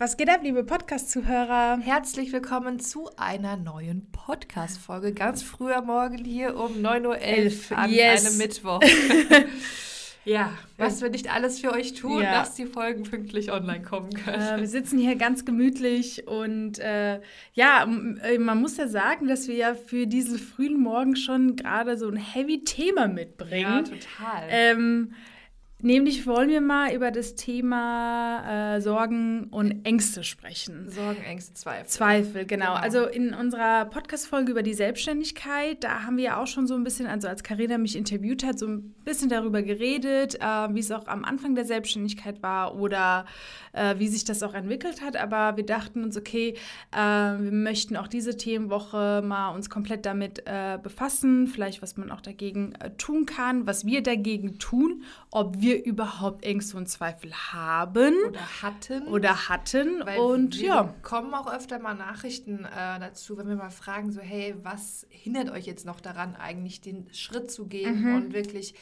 Was geht ab, liebe Podcast-Zuhörer? Herzlich willkommen zu einer neuen Podcast-Folge. Ganz früh am Morgen hier um 9.11 Uhr an yes. einem Mittwoch. ja, was wir nicht alles für euch tun, ja. dass die Folgen pünktlich online kommen können. Äh, wir sitzen hier ganz gemütlich und äh, ja, äh, man muss ja sagen, dass wir ja für diesen frühen Morgen schon gerade so ein heavy Thema mitbringen. Ja, total. Ähm, Nämlich wollen wir mal über das Thema äh, Sorgen und Ängste sprechen. Sorgen, Ängste, Zweifel. Zweifel, genau. genau. Also in unserer Podcast-Folge über die Selbstständigkeit, da haben wir ja auch schon so ein bisschen, also als Karina mich interviewt hat, so ein bisschen darüber geredet, äh, wie es auch am Anfang der Selbstständigkeit war oder äh, wie sich das auch entwickelt hat. Aber wir dachten uns, okay, äh, wir möchten auch diese Themenwoche mal uns komplett damit äh, befassen, vielleicht was man auch dagegen äh, tun kann, was wir dagegen tun, ob wir überhaupt Ängste und Zweifel haben oder hatten. oder hatten. Weil und wir ja. kommen auch öfter mal Nachrichten äh, dazu, wenn wir mal fragen so hey was hindert euch jetzt noch daran eigentlich den Schritt zu gehen mhm. und wirklich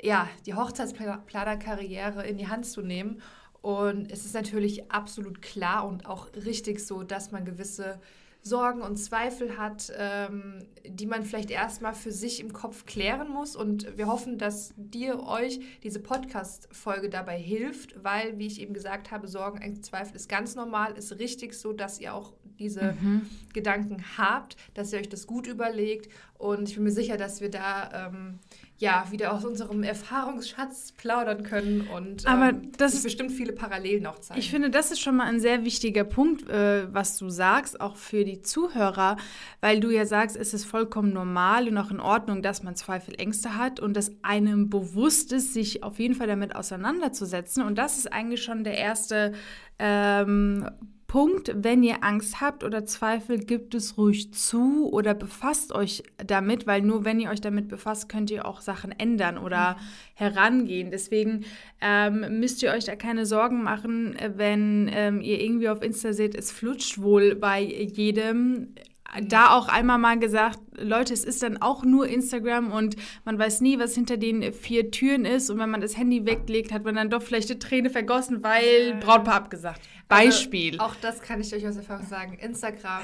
ja die Hochzeitsplanerkarriere in die Hand zu nehmen? Und es ist natürlich absolut klar und auch richtig so, dass man gewisse Sorgen und Zweifel hat, ähm, die man vielleicht erstmal für sich im Kopf klären muss. Und wir hoffen, dass dir euch diese Podcast-Folge dabei hilft, weil, wie ich eben gesagt habe, Sorgen, Ängste, Zweifel ist ganz normal, ist richtig so, dass ihr auch diese mhm. Gedanken habt, dass ihr euch das gut überlegt. Und ich bin mir sicher, dass wir da ähm, ja, wieder aus unserem Erfahrungsschatz plaudern können und Aber ähm, das ist bestimmt viele Parallelen auch zeigen. Ich finde, das ist schon mal ein sehr wichtiger Punkt, äh, was du sagst, auch für die Zuhörer, weil du ja sagst, es ist vollkommen normal und auch in Ordnung, dass man Zweifel, Ängste hat und dass einem bewusst ist, sich auf jeden Fall damit auseinanderzusetzen. Und das ist eigentlich schon der erste ähm, Punkt, wenn ihr Angst habt oder Zweifel, gibt es ruhig zu oder befasst euch damit, weil nur wenn ihr euch damit befasst, könnt ihr auch Sachen ändern oder mhm. herangehen. Deswegen ähm, müsst ihr euch da keine Sorgen machen, wenn ähm, ihr irgendwie auf Insta seht, es flutscht wohl bei jedem da auch einmal mal gesagt, Leute, es ist dann auch nur Instagram und man weiß nie, was hinter den vier Türen ist. Und wenn man das Handy weglegt, hat man dann doch vielleicht eine Träne vergossen, weil Brautpaar abgesagt. Beispiel. Also, auch das kann ich euch aus Erfahrung sagen. Instagram,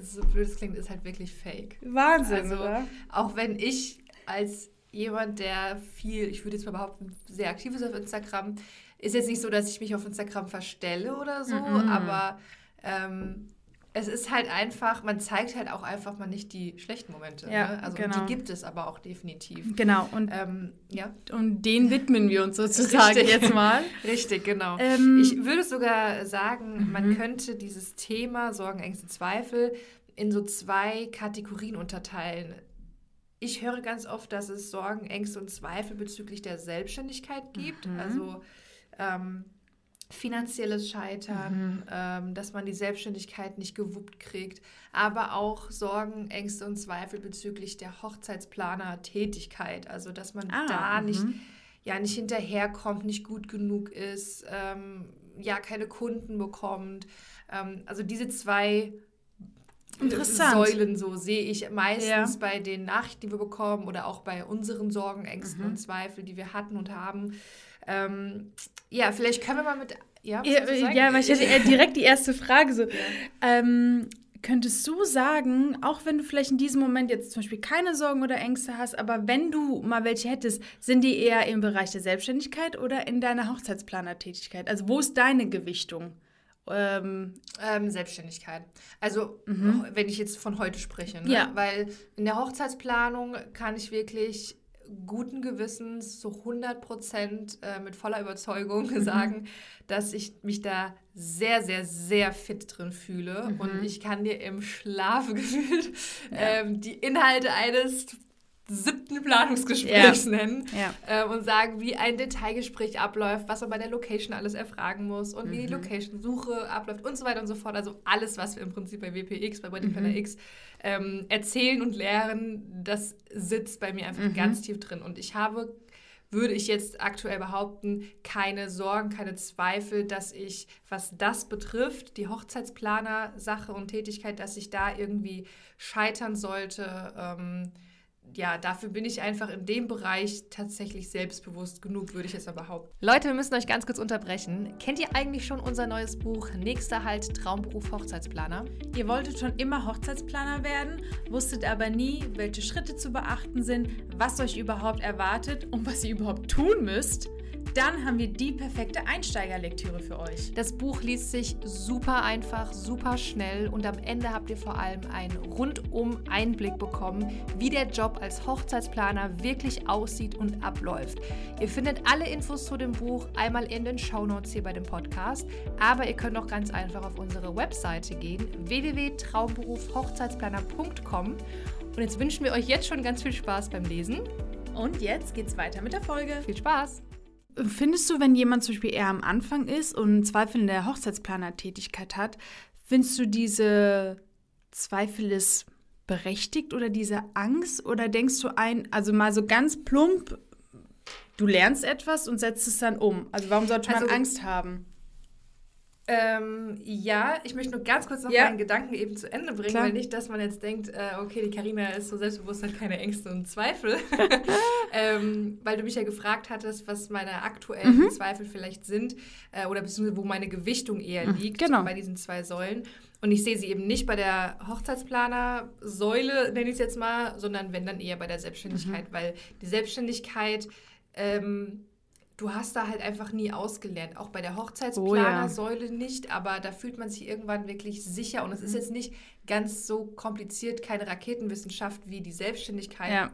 so blöd es klingt, ist halt wirklich fake. Wahnsinn, also, oder? Auch wenn ich als jemand, der viel, ich würde jetzt mal behaupten, sehr aktiv ist auf Instagram, ist jetzt nicht so, dass ich mich auf Instagram verstelle oder so, mm -mm. aber ähm, es ist halt einfach, man zeigt halt auch einfach mal nicht die schlechten Momente. Ja, ne? Also genau. die gibt es aber auch definitiv. Genau. Und, ähm, ja. und den widmen wir uns sozusagen Richtig. jetzt mal. Richtig, genau. Ähm, ich würde sogar sagen, mhm. man könnte dieses Thema Sorgen, Ängste, Zweifel in so zwei Kategorien unterteilen. Ich höre ganz oft, dass es Sorgen, Ängste und Zweifel bezüglich der Selbstständigkeit gibt. Mhm. Also ähm, finanzielles Scheitern, mhm. ähm, dass man die Selbstständigkeit nicht gewuppt kriegt, aber auch Sorgen, Ängste und Zweifel bezüglich der Hochzeitsplaner-Tätigkeit. Also dass man ah, da nicht, mhm. ja, nicht hinterherkommt, nicht gut genug ist, ähm, ja, keine Kunden bekommt. Ähm, also diese zwei Säulen so sehe ich meistens ja. bei den Nachrichten, die wir bekommen oder auch bei unseren Sorgen, Ängsten mhm. und Zweifeln, die wir hatten und haben. Ähm, ja, vielleicht können wir mal mit. Ja, ja, ja weil ich hätte direkt die erste Frage so. Ja. Ähm, könntest du sagen, auch wenn du vielleicht in diesem Moment jetzt zum Beispiel keine Sorgen oder Ängste hast, aber wenn du mal welche hättest, sind die eher im Bereich der Selbstständigkeit oder in deiner Hochzeitsplanertätigkeit? Also wo ist deine Gewichtung? Ähm, ähm, Selbstständigkeit. Also, mhm. wenn ich jetzt von heute spreche. Ne? Ja. Weil in der Hochzeitsplanung kann ich wirklich guten Gewissens zu 100 Prozent äh, mit voller Überzeugung mhm. sagen, dass ich mich da sehr, sehr, sehr fit drin fühle. Mhm. Und ich kann dir im Schlaf gefühlt ja. ähm, die Inhalte eines siebten Planungsgesprächs ja. nennen ja. Äh, und sagen, wie ein Detailgespräch abläuft, was man bei der Location alles erfragen muss und mhm. wie die mhm. Location-Suche abläuft und so weiter und so fort. Also alles, was wir im Prinzip bei WPX, bei Wedding Planner mhm. X ähm, erzählen und lehren, das sitzt bei mir einfach mhm. ganz tief drin. Und ich habe würde ich jetzt aktuell behaupten, keine Sorgen, keine Zweifel, dass ich, was das betrifft, die Hochzeitsplaner-Sache und Tätigkeit, dass ich da irgendwie scheitern sollte. Ähm, ja, dafür bin ich einfach in dem Bereich tatsächlich selbstbewusst genug, würde ich jetzt aber behaupten. Leute, wir müssen euch ganz kurz unterbrechen. Kennt ihr eigentlich schon unser neues Buch Nächster Halt Traumberuf Hochzeitsplaner? Ihr wolltet schon immer Hochzeitsplaner werden, wusstet aber nie, welche Schritte zu beachten sind, was euch überhaupt erwartet und was ihr überhaupt tun müsst? Dann haben wir die perfekte Einsteigerlektüre für euch. Das Buch liest sich super einfach, super schnell und am Ende habt ihr vor allem einen rundum Einblick bekommen, wie der Job als Hochzeitsplaner wirklich aussieht und abläuft. Ihr findet alle Infos zu dem Buch einmal in den Shownotes hier bei dem Podcast, aber ihr könnt auch ganz einfach auf unsere Webseite gehen, www.traumberufhochzeitsplaner.com und jetzt wünschen wir euch jetzt schon ganz viel Spaß beim Lesen. Und jetzt geht's weiter mit der Folge. Viel Spaß! Findest du, wenn jemand zum Beispiel eher am Anfang ist und Zweifel in der Hochzeitsplaner-Tätigkeit hat, findest du diese Zweifel ist berechtigt oder diese Angst? Oder denkst du ein, also mal so ganz plump, du lernst etwas und setzt es dann um? Also warum sollte man also, Angst haben? Ähm, ja, ich möchte nur ganz kurz noch ja. meinen Gedanken eben zu Ende bringen, Klar. weil nicht, dass man jetzt denkt, äh, okay, die Karina ist so selbstbewusst, hat keine Ängste und Zweifel. ähm, weil du mich ja gefragt hattest, was meine aktuellen mhm. Zweifel vielleicht sind äh, oder beziehungsweise wo meine Gewichtung eher mhm, liegt genau. bei diesen zwei Säulen. Und ich sehe sie eben nicht bei der Hochzeitsplaner-Säule, nenne ich es jetzt mal, sondern wenn dann eher bei der Selbstständigkeit, mhm. weil die Selbstständigkeit ähm, du hast da halt einfach nie ausgelernt. Auch bei der Hochzeitsplanersäule oh, ja. nicht, aber da fühlt man sich irgendwann wirklich sicher. Und es ist mhm. jetzt nicht ganz so kompliziert, keine Raketenwissenschaft wie die Selbstständigkeit ja.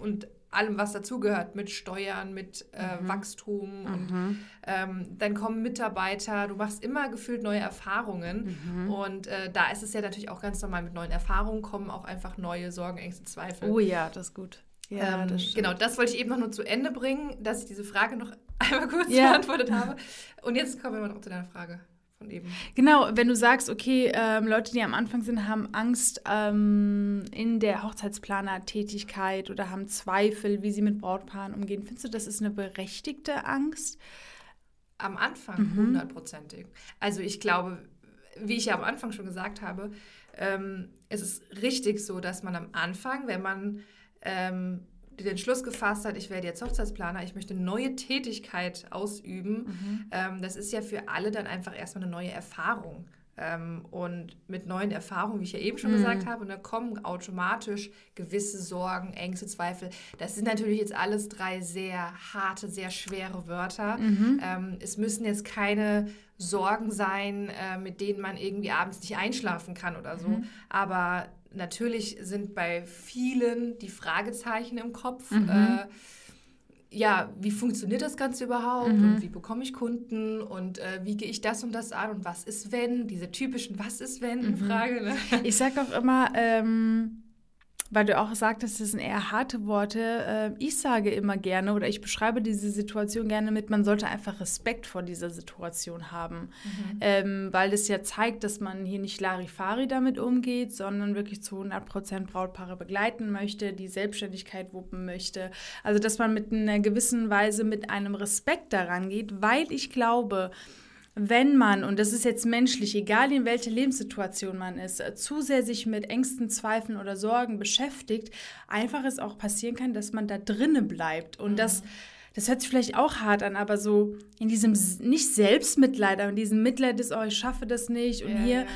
und allem, was dazugehört, mit Steuern, mit äh, mhm. Wachstum und mhm. ähm, dann kommen Mitarbeiter, du machst immer gefühlt neue Erfahrungen mhm. und äh, da ist es ja natürlich auch ganz normal, mit neuen Erfahrungen kommen auch einfach neue Sorgen, Ängste, Zweifel. Oh ja, das ist gut. Ja, ähm, das genau, das wollte ich eben noch nur zu Ende bringen, dass ich diese Frage noch einmal kurz ja. beantwortet habe. Und jetzt kommen wir noch zu deiner Frage. Von eben. Genau, wenn du sagst, okay, ähm, Leute, die am Anfang sind, haben Angst ähm, in der Hochzeitsplaner-Tätigkeit oder haben Zweifel, wie sie mit Brautpaaren umgehen, findest du, das ist eine berechtigte Angst? Am Anfang mhm. hundertprozentig. Mhm. Also ich glaube, wie ich ja am Anfang schon gesagt habe, ähm, es ist richtig so, dass man am Anfang, wenn man ähm, die den Schluss gefasst hat, ich werde jetzt Hochzeitsplaner, ich möchte eine neue Tätigkeit ausüben, mhm. ähm, das ist ja für alle dann einfach erstmal eine neue Erfahrung. Ähm, und mit neuen Erfahrungen, wie ich ja eben schon mhm. gesagt habe, da kommen automatisch gewisse Sorgen, Ängste, Zweifel. Das sind natürlich jetzt alles drei sehr harte, sehr schwere Wörter. Mhm. Ähm, es müssen jetzt keine Sorgen sein, äh, mit denen man irgendwie abends nicht einschlafen kann oder so. Mhm. Aber natürlich sind bei vielen die Fragezeichen im Kopf. Mhm. Äh, ja, wie funktioniert das Ganze überhaupt mhm. und wie bekomme ich Kunden und äh, wie gehe ich das und das an und was ist wenn, diese typischen Was ist wenn mhm. Frage. Ne? Ich sage auch immer, ähm, weil du auch sagtest, das sind eher harte Worte. Äh, ich sage immer gerne oder ich beschreibe diese Situation gerne mit, man sollte einfach Respekt vor dieser Situation haben. Mhm. Ähm, weil das ja zeigt, dass man hier nicht Larifari damit umgeht, sondern wirklich zu 100 Prozent Brautpaare begleiten möchte, die Selbstständigkeit wuppen möchte. Also, dass man mit einer gewissen Weise mit einem Respekt daran geht, weil ich glaube, wenn man, und das ist jetzt menschlich, egal in welcher Lebenssituation man ist, äh, zu sehr sich mit Ängsten, Zweifeln oder Sorgen beschäftigt, einfach es auch passieren kann, dass man da drinnen bleibt. Und mhm. das, das hört sich vielleicht auch hart an, aber so in diesem, nicht Selbstmitleid, aber in diesem Mitleid ist, oh, ich schaffe das nicht und ja, hier. Ja.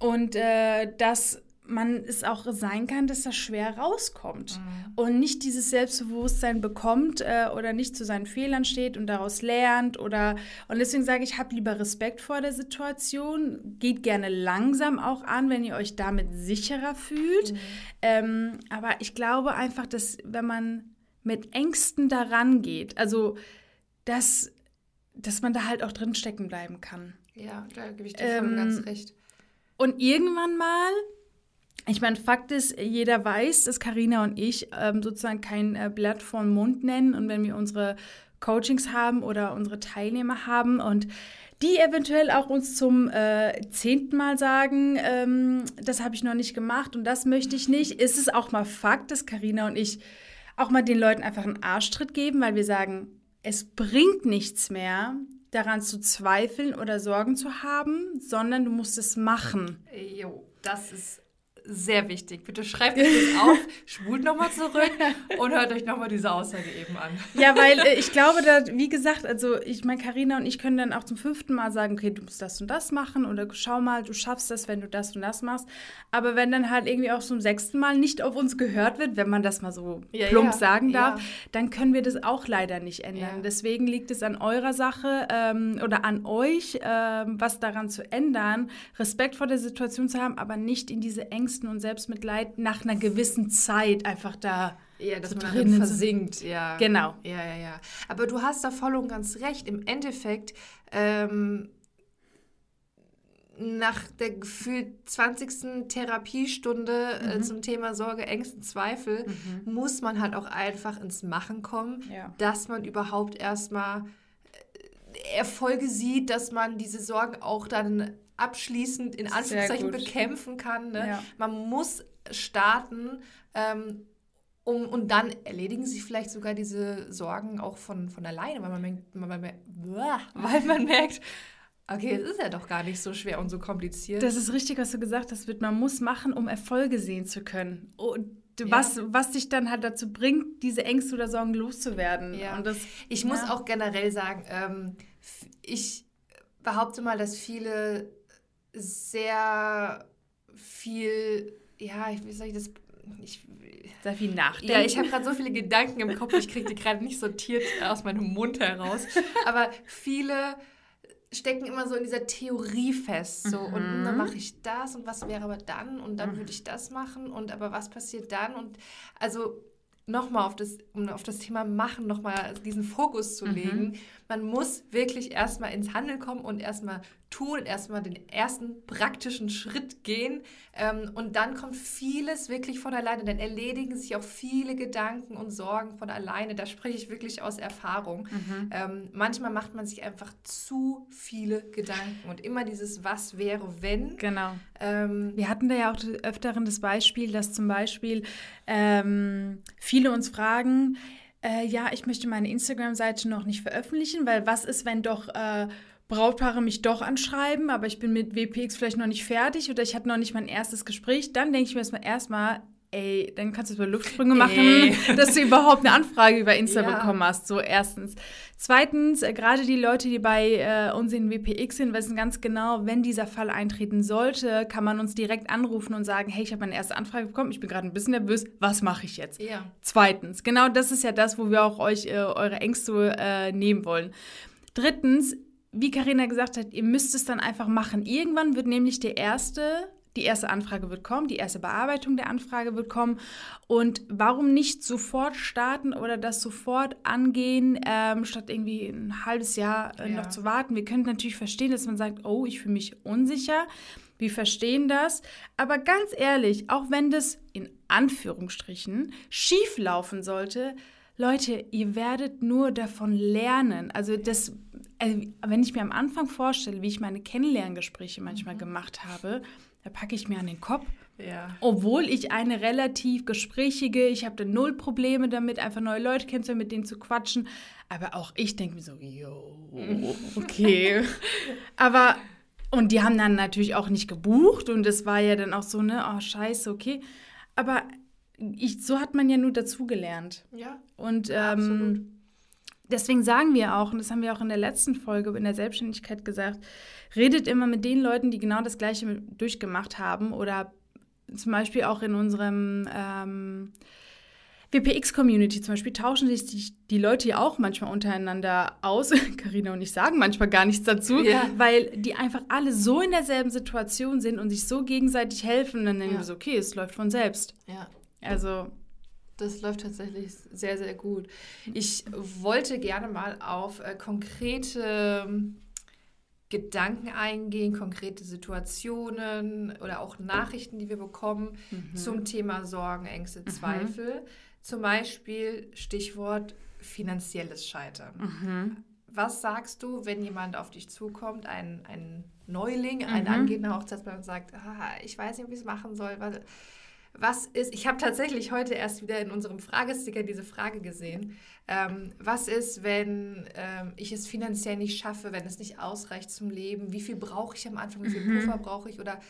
Und äh, das man es auch sein kann, dass das schwer rauskommt mhm. und nicht dieses Selbstbewusstsein bekommt äh, oder nicht zu seinen Fehlern steht und daraus lernt oder und deswegen sage ich, habt lieber Respekt vor der Situation, geht gerne langsam auch an, wenn ihr euch damit sicherer fühlt. Mhm. Ähm, aber ich glaube einfach, dass wenn man mit Ängsten daran geht, also dass, dass man da halt auch drin stecken bleiben kann. Ja, da gebe ich dir ähm, ganz recht. Und irgendwann mal ich meine, Fakt ist, jeder weiß, dass Karina und ich ähm, sozusagen kein äh, Blatt vom Mund nennen. Und wenn wir unsere Coachings haben oder unsere Teilnehmer haben und die eventuell auch uns zum äh, zehnten Mal sagen, ähm, das habe ich noch nicht gemacht und das möchte ich nicht, ist es auch mal Fakt, dass Karina und ich auch mal den Leuten einfach einen Arschtritt geben, weil wir sagen, es bringt nichts mehr, daran zu zweifeln oder Sorgen zu haben, sondern du musst es machen. Jo, das ist sehr wichtig. Bitte schreibt euch das auf, spult nochmal zurück und hört euch nochmal diese Aussage eben an. Ja, weil äh, ich glaube, dass, wie gesagt, also ich meine, Karina und ich können dann auch zum fünften Mal sagen, okay, du musst das und das machen oder schau mal, du schaffst das, wenn du das und das machst. Aber wenn dann halt irgendwie auch zum sechsten Mal nicht auf uns gehört wird, wenn man das mal so ja, plump ja, sagen darf, ja. dann können wir das auch leider nicht ändern. Deswegen liegt es an eurer Sache ähm, oder an euch, ähm, was daran zu ändern, Respekt vor der Situation zu haben, aber nicht in diese Ängsten und Selbstmitleid nach einer gewissen Zeit einfach da ja, dass so man drin versinkt, ja. Genau. Ja, ja, ja. Aber du hast da voll und ganz recht. Im Endeffekt, ähm, nach der gefühlt 20. Therapiestunde äh, mhm. äh, zum Thema Sorge, Ängste, Zweifel, mhm. muss man halt auch einfach ins Machen kommen, ja. dass man überhaupt erstmal äh, Erfolge sieht, dass man diese Sorgen auch dann abschließend in Anführungszeichen bekämpfen kann. Ne? Ja. Man muss starten. Ähm, um, und dann erledigen sich vielleicht sogar diese Sorgen auch von, von alleine, weil man, merkt, weil, man, weil man merkt, okay, es ist ja doch gar nicht so schwer und so kompliziert. Das ist richtig, was du gesagt hast, wird man muss machen, um Erfolge sehen zu können. Und was, ja. was dich dann halt dazu bringt, diese Ängste oder Sorgen loszuwerden. Ja. Und das, ich ja. muss auch generell sagen, ähm, ich behaupte mal, dass viele sehr viel, ja, wie soll ich das, ich sehr viel nachdenken. Ja, ich habe gerade so viele Gedanken im Kopf, ich kriege die gerade nicht sortiert aus meinem Mund heraus. Aber viele stecken immer so in dieser Theorie fest. So, mhm. und dann mache ich das und was wäre aber dann und dann mhm. würde ich das machen und aber was passiert dann? Und also nochmal auf das, um auf das Thema Machen nochmal diesen Fokus zu mhm. legen. Man muss wirklich erstmal ins Handeln kommen und erstmal tun, erstmal den ersten praktischen Schritt gehen. Ähm, und dann kommt vieles wirklich von alleine. Dann erledigen sich auch viele Gedanken und Sorgen von alleine. Da spreche ich wirklich aus Erfahrung. Mhm. Ähm, manchmal macht man sich einfach zu viele Gedanken und immer dieses Was wäre, wenn. Genau. Ähm, Wir hatten da ja auch öfteren das Beispiel, dass zum Beispiel ähm, viele uns fragen, äh, ja, ich möchte meine Instagram-Seite noch nicht veröffentlichen, weil was ist, wenn doch äh, Brautpaare mich doch anschreiben, aber ich bin mit WPX vielleicht noch nicht fertig oder ich hatte noch nicht mein erstes Gespräch, dann denke ich mir erstmal, ey, dann kannst du über Luftsprünge machen, ey. dass du überhaupt eine Anfrage über Insta ja. bekommen hast. So erstens. Zweitens, äh, gerade die Leute, die bei äh, uns in WPX sind, wissen ganz genau, wenn dieser Fall eintreten sollte, kann man uns direkt anrufen und sagen, hey, ich habe meine erste Anfrage bekommen, ich bin gerade ein bisschen nervös, was mache ich jetzt? Ja. Zweitens, genau das ist ja das, wo wir auch euch äh, eure Ängste äh, nehmen wollen. Drittens, wie Karina gesagt hat, ihr müsst es dann einfach machen. Irgendwann wird nämlich der erste die erste Anfrage wird kommen, die erste Bearbeitung der Anfrage wird kommen. Und warum nicht sofort starten oder das sofort angehen, ähm, statt irgendwie ein halbes Jahr äh, ja. noch zu warten? Wir können natürlich verstehen, dass man sagt, oh, ich fühle mich unsicher. Wir verstehen das. Aber ganz ehrlich, auch wenn das in Anführungsstrichen schief laufen sollte, Leute, ihr werdet nur davon lernen. Also das, also wenn ich mir am Anfang vorstelle, wie ich meine Kennenlerngespräche manchmal mhm. gemacht habe, da packe ich mir an den Kopf. Ja. Obwohl ich eine relativ gesprächige, ich habe da null Probleme damit, einfach neue Leute kennenzulernen, mit denen zu quatschen. Aber auch ich denke mir so, yo, okay. Aber, und die haben dann natürlich auch nicht gebucht und es war ja dann auch so, ne, oh scheiße, okay. Aber ich, so hat man ja nur dazugelernt. Ja. Und ähm, deswegen sagen wir auch, und das haben wir auch in der letzten Folge in der Selbstständigkeit gesagt, redet immer mit den Leuten, die genau das Gleiche durchgemacht haben oder zum Beispiel auch in unserem ähm, WPX-Community zum Beispiel tauschen sich die, die, Leute ja auch manchmal untereinander aus. Karina und ich sagen manchmal gar nichts dazu, ja. weil die einfach alle so in derselben Situation sind und sich so gegenseitig helfen. dann denken ja. wir so, okay, es läuft von selbst. Ja. Also. Das läuft tatsächlich sehr, sehr gut. Ich wollte gerne mal auf äh, konkrete Gedanken eingehen, konkrete Situationen oder auch Nachrichten, die wir bekommen mhm. zum Thema Sorgen, Ängste, mhm. Zweifel. Zum Beispiel Stichwort finanzielles Scheitern. Mhm. Was sagst du, wenn jemand auf dich zukommt, ein, ein Neuling, ein mhm. angehender Hochzeitsplaner und sagt, ah, ich weiß nicht, wie ich es machen soll, weil was ist, ich habe tatsächlich heute erst wieder in unserem Fragesticker diese Frage gesehen, ähm, was ist, wenn ähm, ich es finanziell nicht schaffe, wenn es nicht ausreicht zum Leben, wie viel brauche ich am Anfang, wie viel mhm. Puffer brauche ich oder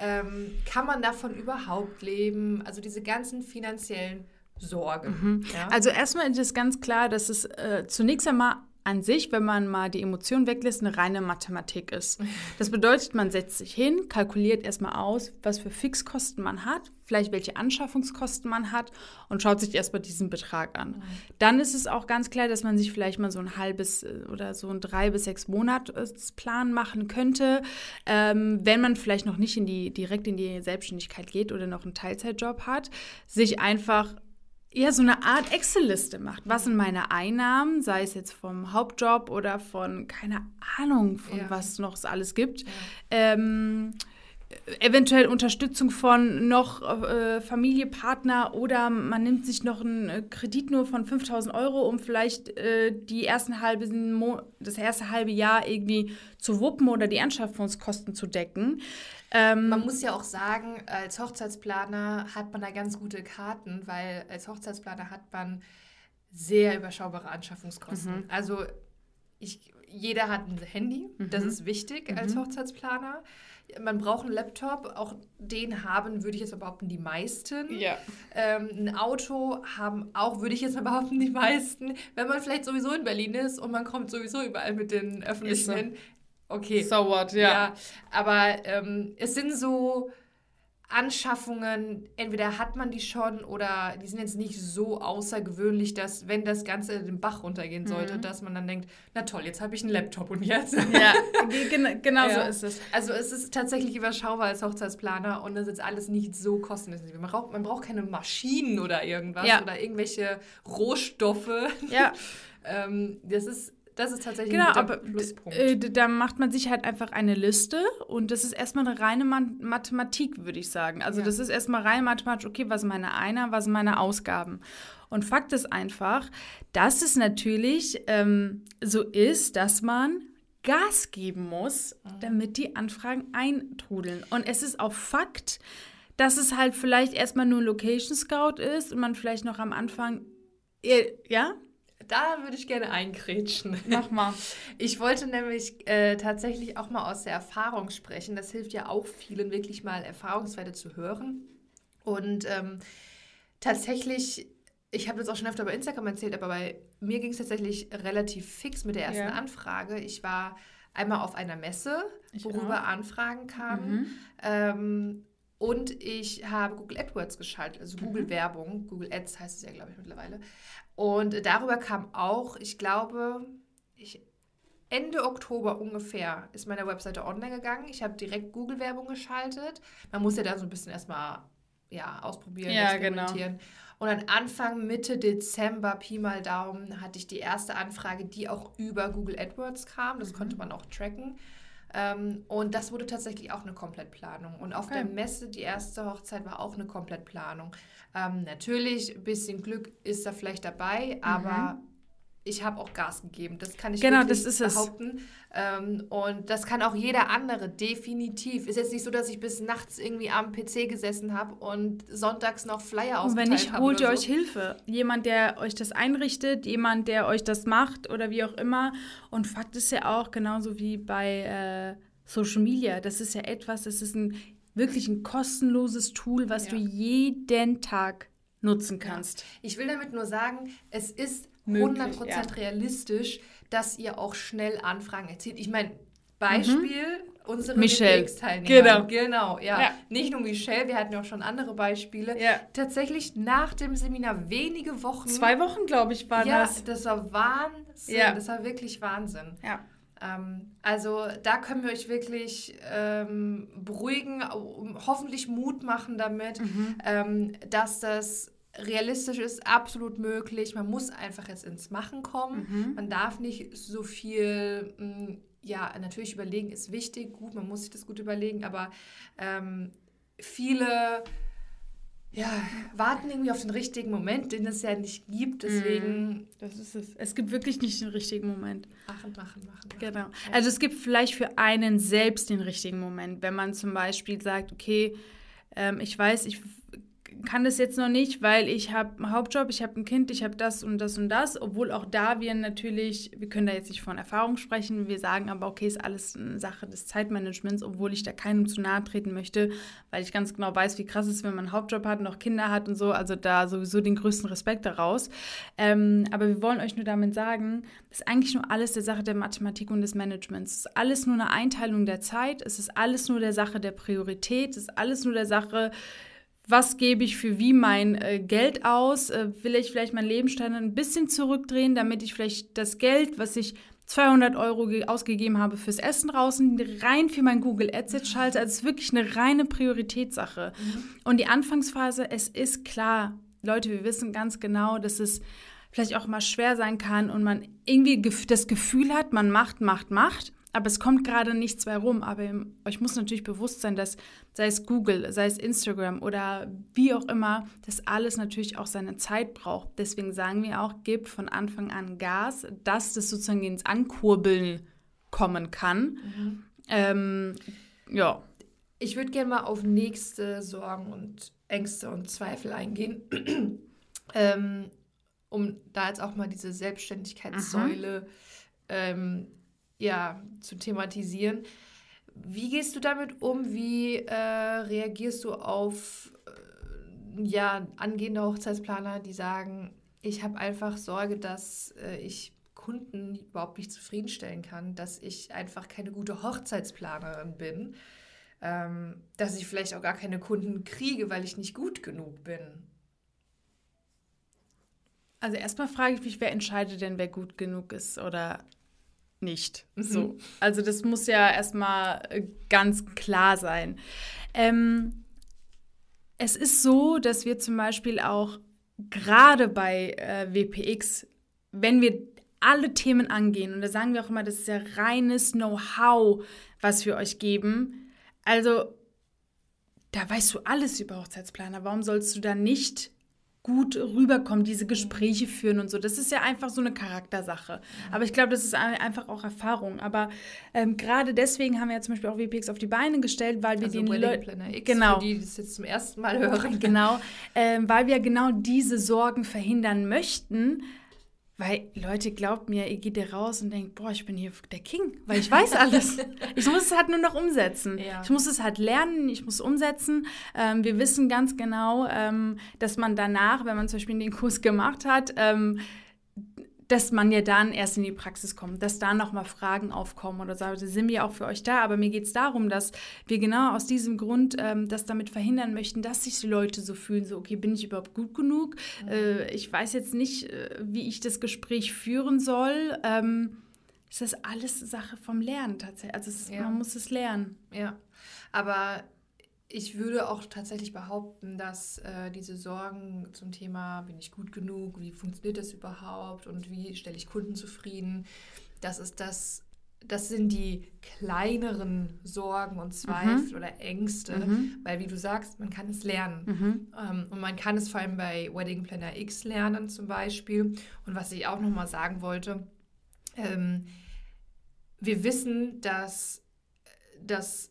Ähm, kann man davon überhaupt leben? Also diese ganzen finanziellen Sorgen. Mhm. Ja? Also erstmal ist es ganz klar, dass es äh, zunächst einmal an sich, wenn man mal die Emotionen weglässt, eine reine Mathematik ist. Das bedeutet, man setzt sich hin, kalkuliert erstmal aus, was für Fixkosten man hat, vielleicht welche Anschaffungskosten man hat und schaut sich erstmal diesen Betrag an. Dann ist es auch ganz klar, dass man sich vielleicht mal so ein halbes äh, oder so ein drei bis sechs Monatsplan machen könnte, ähm, wenn man vielleicht noch nicht in die, direkt in die Selbstständigkeit geht oder noch einen Teilzeitjob hat, sich einfach ja, so eine Art Excel-Liste macht. Was sind meine Einnahmen, sei es jetzt vom Hauptjob oder von, keine Ahnung, von ja. was noch es alles gibt. Ja. Ähm, eventuell Unterstützung von noch äh, Familie, Partner oder man nimmt sich noch einen äh, Kredit nur von 5000 Euro, um vielleicht äh, die ersten halbe, das erste halbe Jahr irgendwie zu wuppen oder die Anschaffungskosten zu decken. Ähm, man muss ja auch sagen, als Hochzeitsplaner hat man da ganz gute Karten, weil als Hochzeitsplaner hat man sehr überschaubare Anschaffungskosten. Mhm. Also ich, jeder hat ein Handy, mhm. das ist wichtig mhm. als Hochzeitsplaner. Man braucht einen Laptop, auch den haben, würde ich jetzt behaupten, die meisten. Ja. Ähm, ein Auto haben auch, würde ich jetzt behaupten, die meisten. Wenn man vielleicht sowieso in Berlin ist und man kommt sowieso überall mit den öffentlichen hin, okay. So what, ja. ja aber ähm, es sind so Anschaffungen, entweder hat man die schon oder die sind jetzt nicht so außergewöhnlich, dass wenn das Ganze den Bach runtergehen sollte, mhm. dass man dann denkt, na toll, jetzt habe ich einen Laptop und jetzt. Ja, genau ja. so ist es. Also es ist tatsächlich überschaubar als Hochzeitsplaner und das ist alles nicht so kostenintensiv. Man braucht, man braucht keine Maschinen oder irgendwas ja. oder irgendwelche Rohstoffe. Ja. ähm, das ist das ist tatsächlich genau, ein aber Pluspunkt. Äh, da macht man sich halt einfach eine Liste und das ist erstmal eine reine Mathematik, würde ich sagen. Also ja. das ist erstmal rein mathematisch, okay, was sind meine Einer, was sind meine Ausgaben. Und Fakt ist einfach, dass es natürlich ähm, so ist, dass man Gas geben muss, mhm. damit die Anfragen eintrudeln. Und es ist auch Fakt, dass es halt vielleicht erstmal nur Location Scout ist und man vielleicht noch am Anfang, äh, ja, da würde ich gerne eingrätschen. Mach mal. Ich wollte nämlich äh, tatsächlich auch mal aus der Erfahrung sprechen. Das hilft ja auch vielen, wirklich mal Erfahrungswerte zu hören. Und ähm, tatsächlich, ich habe das auch schon öfter bei Instagram erzählt, aber bei mir ging es tatsächlich relativ fix mit der ersten ja. Anfrage. Ich war einmal auf einer Messe, ich worüber auch. Anfragen kamen. Mhm. Ähm, und ich habe Google AdWords geschaltet, also Google mhm. Werbung. Google Ads heißt es ja, glaube ich, mittlerweile. Und darüber kam auch, ich glaube, ich, Ende Oktober ungefähr ist meine Webseite online gegangen. Ich habe direkt Google-Werbung geschaltet. Man muss ja da so ein bisschen erstmal ja, ausprobieren, ja, genau. experimentieren. Genau. Und dann Anfang, Mitte Dezember, Pi mal Daumen, hatte ich die erste Anfrage, die auch über Google AdWords kam. Das mhm. konnte man auch tracken. Ähm, und das wurde tatsächlich auch eine Komplettplanung. Und auf okay. der Messe, die erste Hochzeit, war auch eine Komplettplanung. Ähm, natürlich, ein bisschen Glück ist da vielleicht dabei, mhm. Ich habe auch Gas gegeben. Das kann ich genau, das ist behaupten. Ähm, und das kann auch jeder andere, definitiv. Ist jetzt nicht so, dass ich bis nachts irgendwie am PC gesessen habe und sonntags noch Flyer ausgeteilt habe. Und wenn nicht, holt ihr so. euch Hilfe. Jemand, der euch das einrichtet, jemand, der euch das macht oder wie auch immer. Und Fakt ist ja auch, genauso wie bei äh, Social Media, das ist ja etwas, das ist ein wirklich ein kostenloses Tool, was ja. du jeden Tag nutzen kannst. Ja. Ich will damit nur sagen, es ist Möglich, 100% ja. realistisch, dass ihr auch schnell Anfragen erzielt. Ich meine, Beispiel, mhm. unsere Michelle. Genau. Genau, ja. ja. Nicht nur Michelle, wir hatten ja auch schon andere Beispiele. Ja. Tatsächlich nach dem Seminar wenige Wochen. Zwei Wochen, glaube ich, war ja, das. Ja, das war Wahnsinn. Ja. Das war wirklich Wahnsinn. Ja. Ähm, also da können wir euch wirklich ähm, beruhigen, hoffentlich Mut machen damit, mhm. ähm, dass das realistisch ist, absolut möglich. Man muss einfach jetzt ins Machen kommen. Mhm. Man darf nicht so viel, mm, ja, natürlich überlegen ist wichtig, gut, man muss sich das gut überlegen, aber ähm, viele ja, warten irgendwie auf den richtigen Moment, den es ja nicht gibt. Deswegen. Mm, das ist es. Es gibt wirklich nicht den richtigen Moment. Machen, machen, machen. machen. Genau. Also es gibt vielleicht für einen selbst den richtigen Moment, wenn man zum Beispiel sagt, okay, ähm, ich weiß, ich kann das jetzt noch nicht, weil ich habe einen Hauptjob, ich habe ein Kind, ich habe das und das und das, obwohl auch da wir natürlich, wir können da jetzt nicht von Erfahrung sprechen, wir sagen aber, okay, ist alles eine Sache des Zeitmanagements, obwohl ich da keinem zu nahe treten möchte, weil ich ganz genau weiß, wie krass es ist, wenn man einen Hauptjob hat, noch Kinder hat und so, also da sowieso den größten Respekt daraus. Ähm, aber wir wollen euch nur damit sagen, das ist eigentlich nur alles der Sache der Mathematik und des Managements. Es ist alles nur eine Einteilung der Zeit, es ist alles nur der Sache der Priorität, es ist alles nur der Sache, was gebe ich für wie mein äh, Geld aus? Äh, will ich vielleicht mein Lebensstandard ein bisschen zurückdrehen, damit ich vielleicht das Geld, was ich 200 Euro ausgegeben habe fürs Essen draußen, rein für mein Google Ads jetzt schalte. Also es ist wirklich eine reine Prioritätssache. Mhm. Und die Anfangsphase, es ist klar, Leute, wir wissen ganz genau, dass es vielleicht auch mal schwer sein kann und man irgendwie das Gefühl hat, man macht, macht, macht aber es kommt gerade nichts mehr rum. Aber euch muss natürlich bewusst sein, dass sei es Google, sei es Instagram oder wie auch immer, das alles natürlich auch seine Zeit braucht. Deswegen sagen wir auch, gebt von Anfang an Gas, dass das sozusagen ins Ankurbeln kommen kann. Mhm. Ähm, ja. Ich würde gerne mal auf nächste Sorgen und Ängste und Zweifel eingehen. ähm, um da jetzt auch mal diese Selbstständigkeitssäule ähm, ja, zu thematisieren. Wie gehst du damit um? Wie äh, reagierst du auf äh, ja, angehende Hochzeitsplaner, die sagen, ich habe einfach Sorge, dass äh, ich Kunden überhaupt nicht zufriedenstellen kann, dass ich einfach keine gute Hochzeitsplanerin bin, ähm, dass ich vielleicht auch gar keine Kunden kriege, weil ich nicht gut genug bin? Also erstmal frage ich mich, wer entscheidet denn, wer gut genug ist oder nicht. Mhm. So. Also das muss ja erstmal äh, ganz klar sein. Ähm, es ist so, dass wir zum Beispiel auch gerade bei äh, WPX, wenn wir alle Themen angehen, und da sagen wir auch immer, das ist ja reines Know-how, was wir euch geben. Also, da weißt du alles über Hochzeitsplaner. Warum sollst du da nicht gut rüberkommen, diese Gespräche führen und so. Das ist ja einfach so eine Charaktersache. Aber ich glaube, das ist einfach auch Erfahrung. Aber ähm, gerade deswegen haben wir ja zum Beispiel auch WPX auf die Beine gestellt, weil wir also den Leuten. Genau. Die das jetzt zum ersten Mal hören. Genau. Ähm, weil wir genau diese Sorgen verhindern möchten weil Leute, glaubt mir, ihr geht hier raus und denkt, boah, ich bin hier der King, weil ich weiß alles. ich muss es halt nur noch umsetzen. Ja. Ich muss es halt lernen, ich muss umsetzen. Ähm, wir wissen ganz genau, ähm, dass man danach, wenn man zum Beispiel den Kurs gemacht hat, ähm, dass man ja dann erst in die Praxis kommt, dass da nochmal Fragen aufkommen oder so. Da sind wir auch für euch da. Aber mir geht es darum, dass wir genau aus diesem Grund ähm, das damit verhindern möchten, dass sich die Leute so fühlen, so, okay, bin ich überhaupt gut genug? Mhm. Äh, ich weiß jetzt nicht, äh, wie ich das Gespräch führen soll. Ähm, ist das alles Sache vom Lernen tatsächlich. Also ist, ja. man muss es lernen. Ja, aber ich würde auch tatsächlich behaupten, dass äh, diese Sorgen zum Thema, bin ich gut genug, wie funktioniert das überhaupt und wie stelle ich Kunden zufrieden, das ist das, das sind die kleineren Sorgen und Zweifel mhm. oder Ängste, mhm. weil wie du sagst, man kann es lernen. Mhm. Ähm, und man kann es vor allem bei Wedding Planner X lernen zum Beispiel. Und was ich auch nochmal sagen wollte, ähm, wir wissen, dass das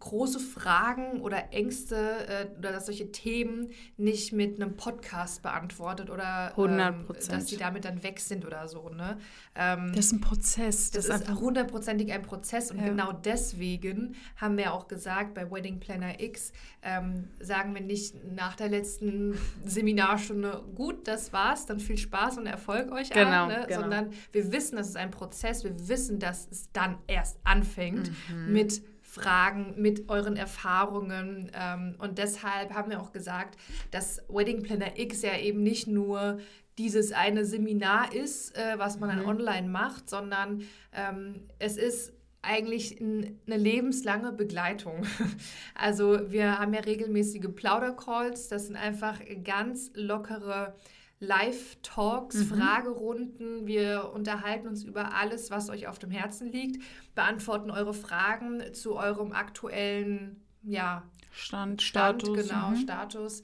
große Fragen oder Ängste äh, oder dass solche Themen nicht mit einem Podcast beantwortet oder ähm, dass die damit dann weg sind oder so. Ne? Ähm, das ist ein Prozess. Das, das ist hundertprozentig ein Prozess und ja. genau deswegen haben wir auch gesagt, bei Wedding Planner X ähm, sagen wir nicht nach der letzten Seminarstunde, gut, das war's, dann viel Spaß und Erfolg euch genau, an, ne? genau. sondern wir wissen, das ist ein Prozess, wir wissen, dass es dann erst anfängt mhm. mit Fragen, mit euren Erfahrungen. Ähm, und deshalb haben wir auch gesagt, dass Wedding Planner X ja eben nicht nur dieses eine Seminar ist, äh, was man dann mhm. online macht, sondern ähm, es ist eigentlich eine lebenslange Begleitung. Also wir haben ja regelmäßige Plaudercalls, das sind einfach ganz lockere Live-Talks, mhm. Fragerunden. Wir unterhalten uns über alles, was euch auf dem Herzen liegt, beantworten eure Fragen zu eurem aktuellen ja, Stand, Stand Status. Genau, mhm. Status.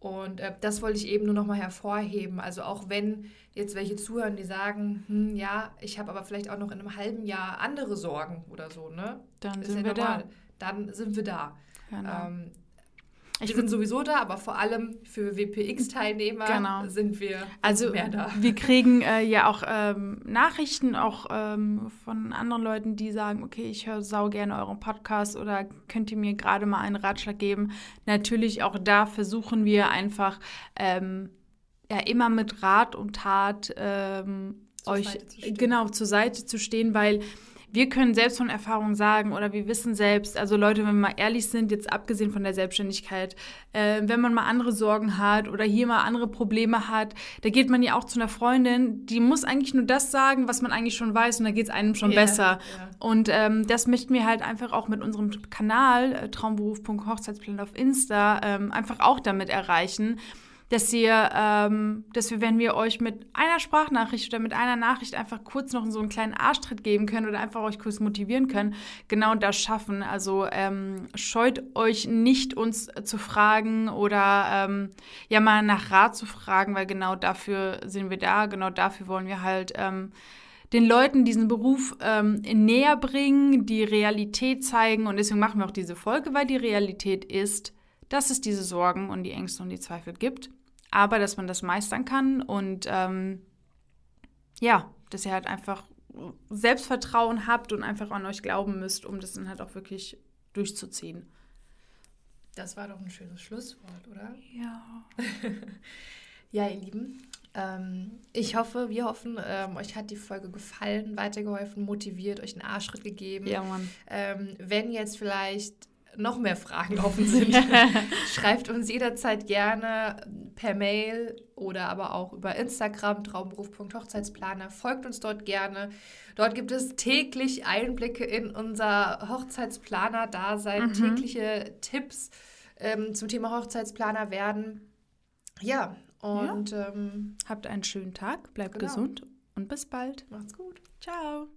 Und äh, das wollte ich eben nur nochmal hervorheben. Also auch wenn jetzt welche zuhören, die sagen, hm, ja, ich habe aber vielleicht auch noch in einem halben Jahr andere Sorgen oder so, ne? Dann Ist sind ja wir normal. da. Dann sind wir da. Genau. Ähm, ich sind sowieso da, aber vor allem für WPX-Teilnehmer genau. sind wir also mehr da. Wir kriegen äh, ja auch ähm, Nachrichten auch ähm, von anderen Leuten, die sagen, okay, ich höre sau gerne euren Podcast oder könnt ihr mir gerade mal einen Ratschlag geben. Natürlich auch da versuchen wir einfach ähm, ja immer mit Rat und Tat ähm, euch genau zur Seite zu stehen, weil wir können selbst von Erfahrung sagen oder wir wissen selbst, also Leute, wenn wir mal ehrlich sind, jetzt abgesehen von der Selbstständigkeit, äh, wenn man mal andere Sorgen hat oder hier mal andere Probleme hat, da geht man ja auch zu einer Freundin, die muss eigentlich nur das sagen, was man eigentlich schon weiß und da geht es einem schon yeah, besser. Yeah. Und ähm, das möchten wir halt einfach auch mit unserem Kanal äh, traumberuf.hochzeitsplan auf Insta ähm, einfach auch damit erreichen dass ihr, ähm, dass wir, wenn wir euch mit einer Sprachnachricht oder mit einer Nachricht einfach kurz noch so einen kleinen Arschtritt geben können oder einfach euch kurz motivieren können, genau das schaffen. Also ähm, scheut euch nicht, uns zu fragen oder ähm, ja mal nach Rat zu fragen, weil genau dafür sind wir da, genau dafür wollen wir halt ähm, den Leuten diesen Beruf ähm, näher bringen, die Realität zeigen. Und deswegen machen wir auch diese Folge, weil die Realität ist, dass es diese Sorgen und die Ängste und die Zweifel gibt aber dass man das meistern kann und ähm, ja, dass ihr halt einfach Selbstvertrauen habt und einfach an euch glauben müsst, um das dann halt auch wirklich durchzuziehen. Das war doch ein schönes Schlusswort, oder? Ja. ja, ihr Lieben, ähm, ich hoffe, wir hoffen, ähm, euch hat die Folge gefallen, weitergeholfen, motiviert, euch einen Arschschritt gegeben. Ja, Mann. Ähm, wenn jetzt vielleicht noch mehr Fragen offen sind, schreibt uns jederzeit gerne per Mail oder aber auch über Instagram traumberuf.hochzeitsplaner. Folgt uns dort gerne. Dort gibt es täglich Einblicke in unser Hochzeitsplaner-Dasein, mhm. tägliche Tipps ähm, zum Thema Hochzeitsplaner werden. Ja, und ja. Ähm, habt einen schönen Tag, bleibt genau. gesund und bis bald. Macht's gut. Ciao.